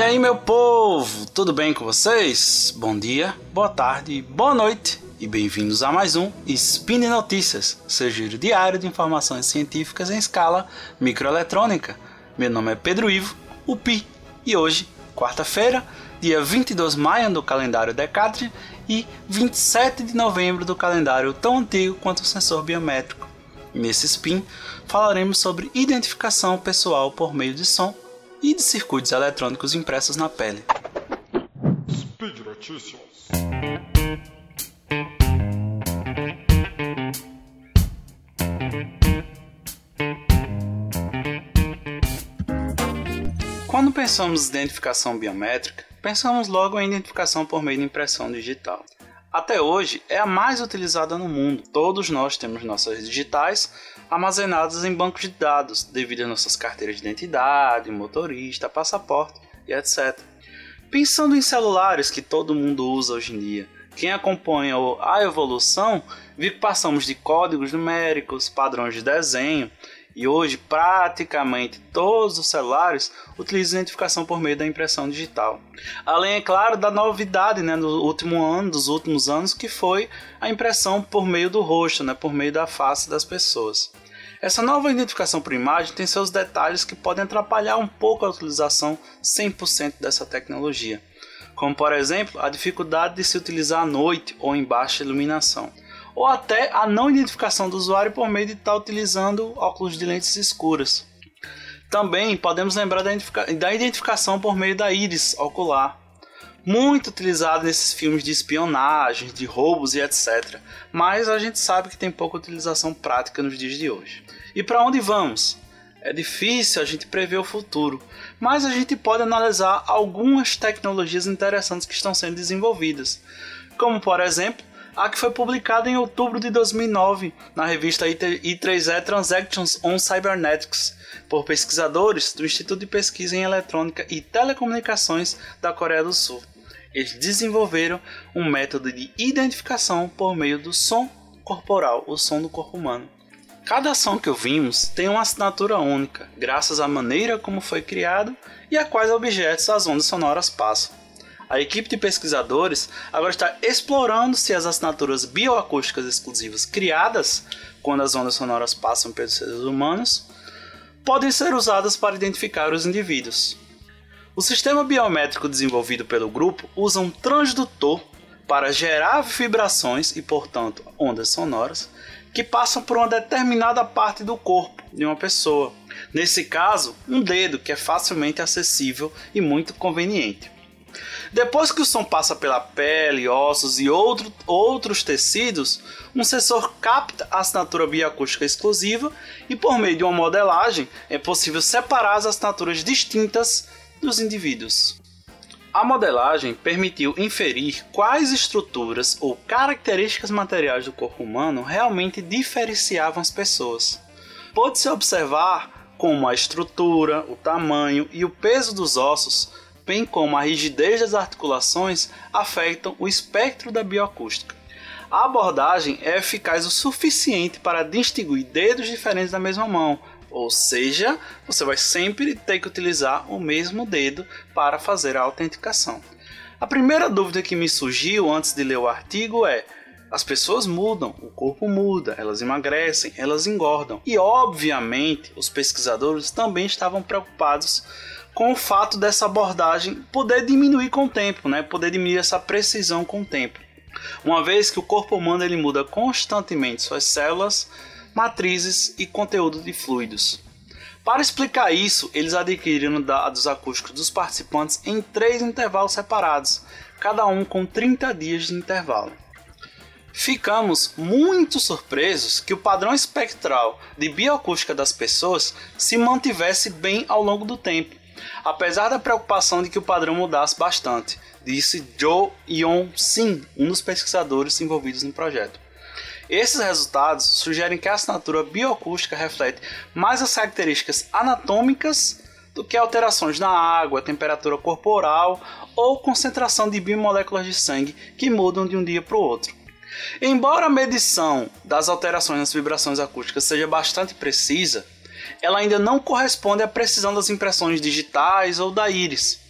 E aí, meu povo, tudo bem com vocês? Bom dia, boa tarde, boa noite e bem-vindos a mais um Spin Notícias, seu giro diário de informações científicas em escala microeletrônica. Meu nome é Pedro Ivo, o Pi, e hoje, quarta-feira, dia 22 de maio do calendário Decathlon e 27 de novembro do calendário tão antigo quanto o sensor biométrico. Nesse spin, falaremos sobre identificação pessoal por meio de som e de circuitos eletrônicos impressos na pele. Speed Notícias. Quando pensamos em identificação biométrica, pensamos logo em identificação por meio de impressão digital. Até hoje é a mais utilizada no mundo. Todos nós temos nossas digitais armazenadas em bancos de dados, devido às nossas carteiras de identidade, motorista, passaporte e etc. Pensando em celulares que todo mundo usa hoje em dia, quem acompanha a evolução viu que passamos de códigos numéricos, padrões de desenho e hoje praticamente todos os celulares utilizam identificação por meio da impressão digital. Além, é claro, da novidade né, do último ano, dos últimos anos, que foi a impressão por meio do rosto, né, por meio da face das pessoas. Essa nova identificação por imagem tem seus detalhes que podem atrapalhar um pouco a utilização 100% dessa tecnologia, como por exemplo a dificuldade de se utilizar à noite ou em baixa iluminação ou até a não identificação do usuário por meio de estar utilizando óculos de lentes escuras. Também podemos lembrar da identificação por meio da íris ocular, muito utilizado nesses filmes de espionagem, de roubos e etc. Mas a gente sabe que tem pouca utilização prática nos dias de hoje. E para onde vamos? É difícil a gente prever o futuro, mas a gente pode analisar algumas tecnologias interessantes que estão sendo desenvolvidas, como por exemplo a que foi publicada em outubro de 2009 na revista I3E Transactions on Cybernetics por pesquisadores do Instituto de Pesquisa em Eletrônica e Telecomunicações da Coreia do Sul. Eles desenvolveram um método de identificação por meio do som corporal, o som do corpo humano. Cada som que ouvimos tem uma assinatura única, graças à maneira como foi criado e a quais objetos as ondas sonoras passam. A equipe de pesquisadores agora está explorando se as assinaturas bioacústicas exclusivas criadas quando as ondas sonoras passam pelos seres humanos podem ser usadas para identificar os indivíduos. O sistema biométrico desenvolvido pelo grupo usa um transdutor para gerar vibrações e, portanto, ondas sonoras que passam por uma determinada parte do corpo de uma pessoa. Nesse caso, um dedo que é facilmente acessível e muito conveniente. Depois que o som passa pela pele, ossos e outro, outros tecidos, um sensor capta a assinatura bioacústica exclusiva e, por meio de uma modelagem, é possível separar as assinaturas distintas dos indivíduos. A modelagem permitiu inferir quais estruturas ou características materiais do corpo humano realmente diferenciavam as pessoas. Pode-se observar como a estrutura, o tamanho e o peso dos ossos bem como a rigidez das articulações, afetam o espectro da bioacústica. A abordagem é eficaz o suficiente para distinguir dedos diferentes da mesma mão, ou seja, você vai sempre ter que utilizar o mesmo dedo para fazer a autenticação. A primeira dúvida que me surgiu antes de ler o artigo é: as pessoas mudam, o corpo muda, elas emagrecem, elas engordam. E obviamente, os pesquisadores também estavam preocupados com o fato dessa abordagem poder diminuir com o tempo, né? Poder diminuir essa precisão com o tempo. Uma vez que o corpo humano ele muda constantemente suas células, matrizes e conteúdo de fluidos. Para explicar isso, eles adquiriram dados acústicos dos participantes em três intervalos separados, cada um com 30 dias de intervalo. Ficamos muito surpresos que o padrão espectral de bioacústica das pessoas se mantivesse bem ao longo do tempo, apesar da preocupação de que o padrão mudasse bastante, disse Joe Yeon-sin, um dos pesquisadores envolvidos no projeto. Esses resultados sugerem que a assinatura bioacústica reflete mais as características anatômicas do que alterações na água, temperatura corporal ou concentração de biomoléculas de sangue que mudam de um dia para o outro. Embora a medição das alterações nas vibrações acústicas seja bastante precisa, ela ainda não corresponde à precisão das impressões digitais ou da íris.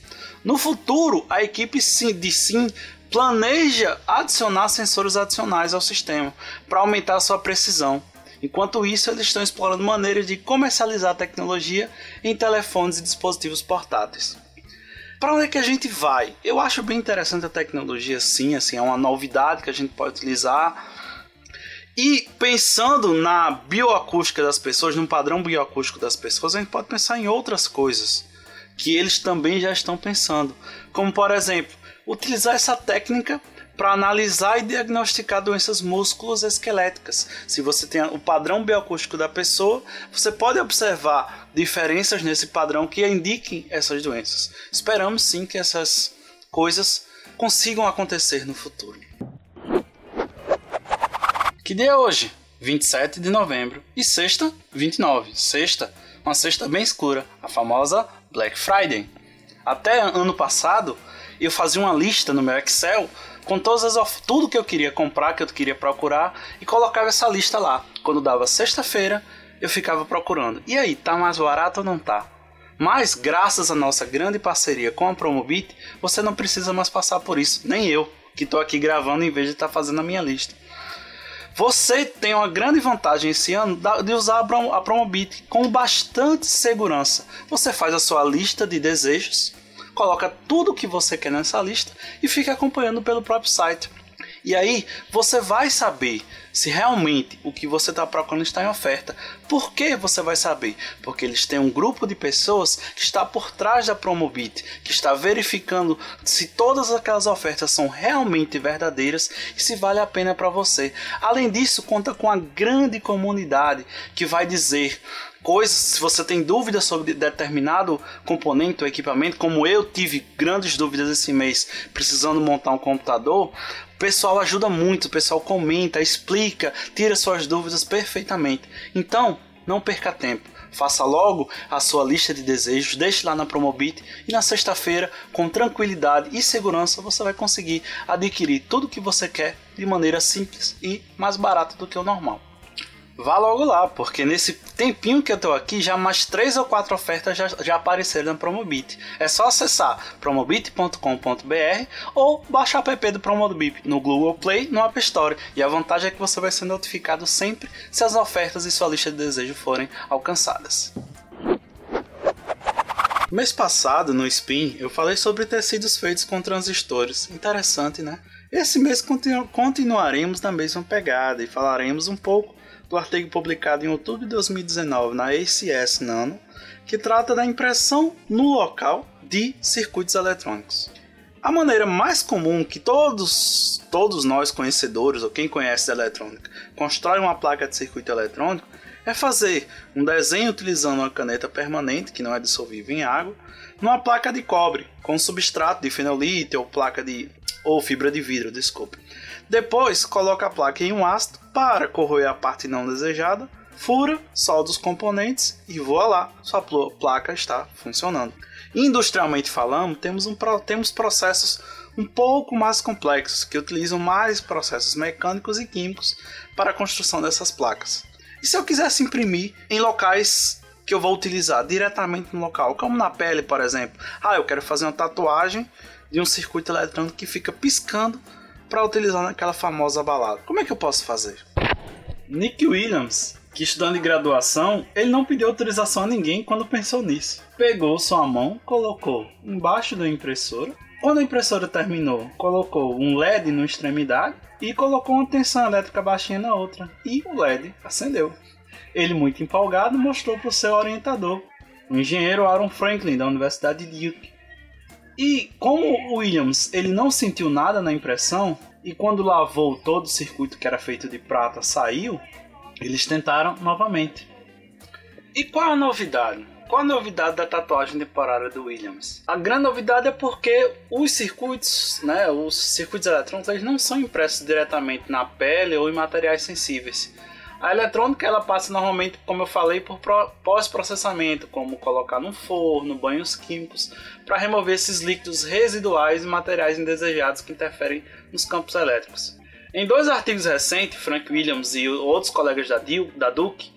No futuro, a equipe de SIM planeja adicionar sensores adicionais ao sistema para aumentar sua precisão. Enquanto isso, eles estão explorando maneiras de comercializar a tecnologia em telefones e dispositivos portáteis. Para onde é que a gente vai? Eu acho bem interessante a tecnologia, sim, assim, é uma novidade que a gente pode utilizar. E pensando na bioacústica das pessoas, no padrão bioacústico das pessoas, a gente pode pensar em outras coisas que eles também já estão pensando, como por exemplo, utilizar essa técnica para analisar e diagnosticar doenças musculoesqueléticas. Se você tem o padrão bioacústico da pessoa, você pode observar diferenças nesse padrão que indiquem essas doenças. Esperamos sim que essas coisas consigam acontecer no futuro. Que dia é hoje? 27 de novembro e sexta, 29. Sexta, uma sexta bem escura, a famosa Black Friday. Até ano passado, eu fazia uma lista no meu Excel com todas as tudo que eu queria comprar, que eu queria procurar e colocava essa lista lá. Quando dava sexta-feira, eu ficava procurando. E aí, tá mais barato ou não tá? Mas graças à nossa grande parceria com a Promobit, você não precisa mais passar por isso, nem eu, que estou aqui gravando em vez de estar tá fazendo a minha lista. Você tem uma grande vantagem esse ano de usar a Promobit com bastante segurança. Você faz a sua lista de desejos coloca tudo o que você quer nessa lista e fica acompanhando pelo próprio site. E aí você vai saber se realmente o que você está procurando está em oferta. Por que você vai saber? Porque eles têm um grupo de pessoas que está por trás da Promobit, que está verificando se todas aquelas ofertas são realmente verdadeiras e se vale a pena para você. Além disso, conta com a grande comunidade que vai dizer coisas, se você tem dúvidas sobre determinado componente ou equipamento, como eu tive grandes dúvidas esse mês precisando montar um computador, pessoal ajuda muito, o pessoal comenta, explica, tira suas dúvidas perfeitamente. Então, não perca tempo. Faça logo a sua lista de desejos, deixe lá na Promobit e na sexta-feira, com tranquilidade e segurança, você vai conseguir adquirir tudo o que você quer de maneira simples e mais barata do que o normal vá logo lá, porque nesse tempinho que eu tô aqui, já mais três ou quatro ofertas já, já apareceram na Promobit. É só acessar promobit.com.br ou baixar o app do Promobit no Google Play, no App Store. E a vantagem é que você vai ser notificado sempre se as ofertas e sua lista de desejo forem alcançadas. Mês passado, no Spin, eu falei sobre tecidos feitos com transistores. Interessante, né? Esse mês continu continuaremos na mesma pegada e falaremos um pouco do artigo publicado em outubro de 2019 na ACS Nano, que trata da impressão no local de circuitos eletrônicos. A maneira mais comum que todos, todos nós conhecedores ou quem conhece a eletrônica constrói uma placa de circuito eletrônico é fazer um desenho utilizando uma caneta permanente que não é dissolvível em água numa placa de cobre com substrato de fenolite ou placa de ou fibra de vidro, desculpe. Depois, coloca a placa em um ácido para corroer a parte não desejada, fura, solda os componentes e voa lá, sua placa está funcionando. Industrialmente falando, temos, um, temos processos um pouco mais complexos que utilizam mais processos mecânicos e químicos para a construção dessas placas. E se eu quisesse imprimir em locais que eu vou utilizar diretamente no local, como na pele, por exemplo, ah, eu quero fazer uma tatuagem de um circuito eletrônico que fica piscando para utilizar naquela famosa balada. Como é que eu posso fazer? Nick Williams, que estudando em graduação, ele não pediu autorização a ninguém quando pensou nisso. Pegou sua mão, colocou embaixo da impressora. Quando a impressora terminou, colocou um LED na extremidade e colocou uma tensão elétrica baixinha na outra. E o LED acendeu. Ele, muito empolgado, mostrou para o seu orientador, o engenheiro Aaron Franklin, da Universidade de Duke. E como o Williams ele não sentiu nada na impressão, e quando lavou todo o circuito que era feito de prata saiu, eles tentaram novamente. E qual a novidade? Qual a novidade da tatuagem temporária do Williams? A grande novidade é porque os circuitos, né, os circuitos eletrônicos, eles não são impressos diretamente na pele ou em materiais sensíveis. A eletrônica ela passa normalmente, como eu falei, por pós-processamento, como colocar no forno, banhos químicos, para remover esses líquidos residuais e materiais indesejados que interferem nos campos elétricos. Em dois artigos recentes, Frank Williams e outros colegas da, da Duke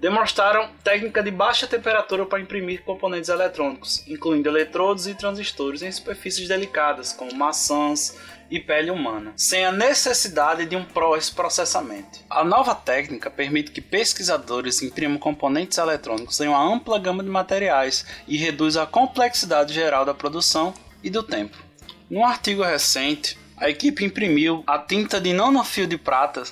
demonstraram técnica de baixa temperatura para imprimir componentes eletrônicos, incluindo eletrodos e transistores em superfícies delicadas, como maçãs e pele humana, sem a necessidade de um pós-processamento. A nova técnica permite que pesquisadores imprimam componentes eletrônicos em uma ampla gama de materiais e reduz a complexidade geral da produção e do tempo. Num artigo recente, a equipe imprimiu a tinta de nanofio de prata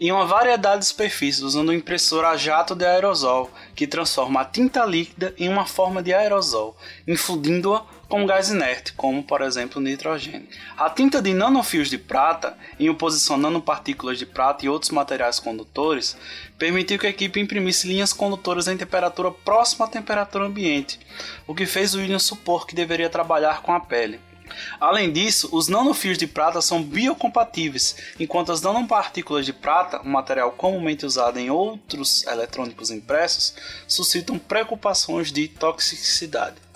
em uma variedade de superfícies usando um impressor a jato de aerosol, que transforma a tinta líquida em uma forma de aerosol, infundindo-a com gás inerte, como por exemplo o nitrogênio. A tinta de nanofios de prata, em oposição a nanopartículas de prata e outros materiais condutores, permitiu que a equipe imprimisse linhas condutoras em temperatura próxima à temperatura ambiente, o que fez William supor que deveria trabalhar com a pele. Além disso, os nanofios de prata são biocompatíveis, enquanto as nanopartículas de prata, um material comumente usado em outros eletrônicos impressos, suscitam preocupações de toxicidade.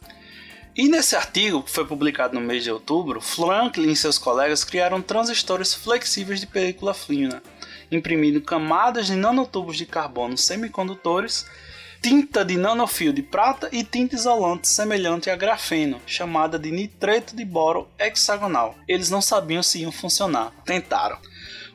E nesse artigo, que foi publicado no mês de outubro, Franklin e seus colegas criaram transistores flexíveis de película fina, imprimindo camadas de nanotubos de carbono semicondutores tinta de nanofio de prata e tinta isolante semelhante a grafeno, chamada de nitreto de boro hexagonal. Eles não sabiam se iam funcionar, tentaram.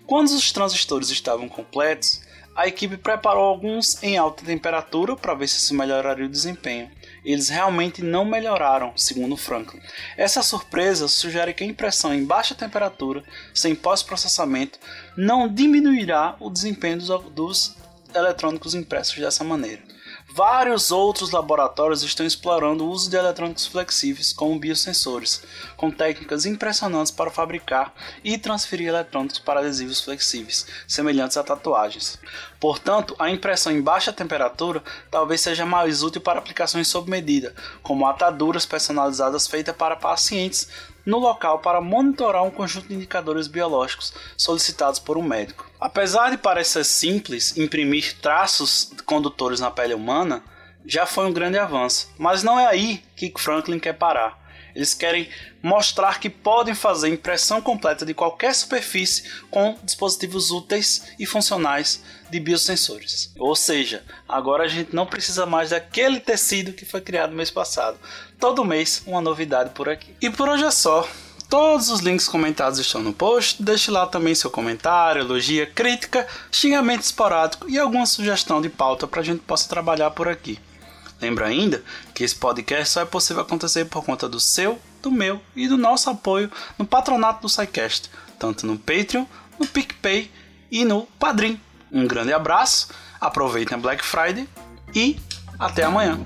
Quando os transistores estavam completos, a equipe preparou alguns em alta temperatura para ver se isso melhoraria o desempenho. Eles realmente não melhoraram, segundo Franklin. Essa surpresa sugere que a impressão em baixa temperatura, sem pós-processamento, não diminuirá o desempenho dos, dos eletrônicos impressos dessa maneira. Vários outros laboratórios estão explorando o uso de eletrônicos flexíveis como biosensores, com técnicas impressionantes para fabricar e transferir eletrônicos para adesivos flexíveis, semelhantes a tatuagens. Portanto, a impressão em baixa temperatura talvez seja mais útil para aplicações sob medida, como ataduras personalizadas feitas para pacientes no local para monitorar um conjunto de indicadores biológicos solicitados por um médico. Apesar de parecer simples imprimir traços condutores na pele humana, já foi um grande avanço, mas não é aí que Franklin quer parar. Eles querem mostrar que podem fazer impressão completa de qualquer superfície com dispositivos úteis e funcionais de biosensores. Ou seja, agora a gente não precisa mais daquele tecido que foi criado no mês passado. Todo mês uma novidade por aqui. E por hoje é só. Todos os links comentados estão no post. Deixe lá também seu comentário, elogia, crítica, xingamento esporádico e alguma sugestão de pauta para a gente possa trabalhar por aqui. Lembra ainda que esse podcast só é possível acontecer por conta do seu, do meu e do nosso apoio no patronato do SciCast, tanto no Patreon, no PicPay e no Padrim. Um grande abraço, aproveitem a Black Friday e até amanhã.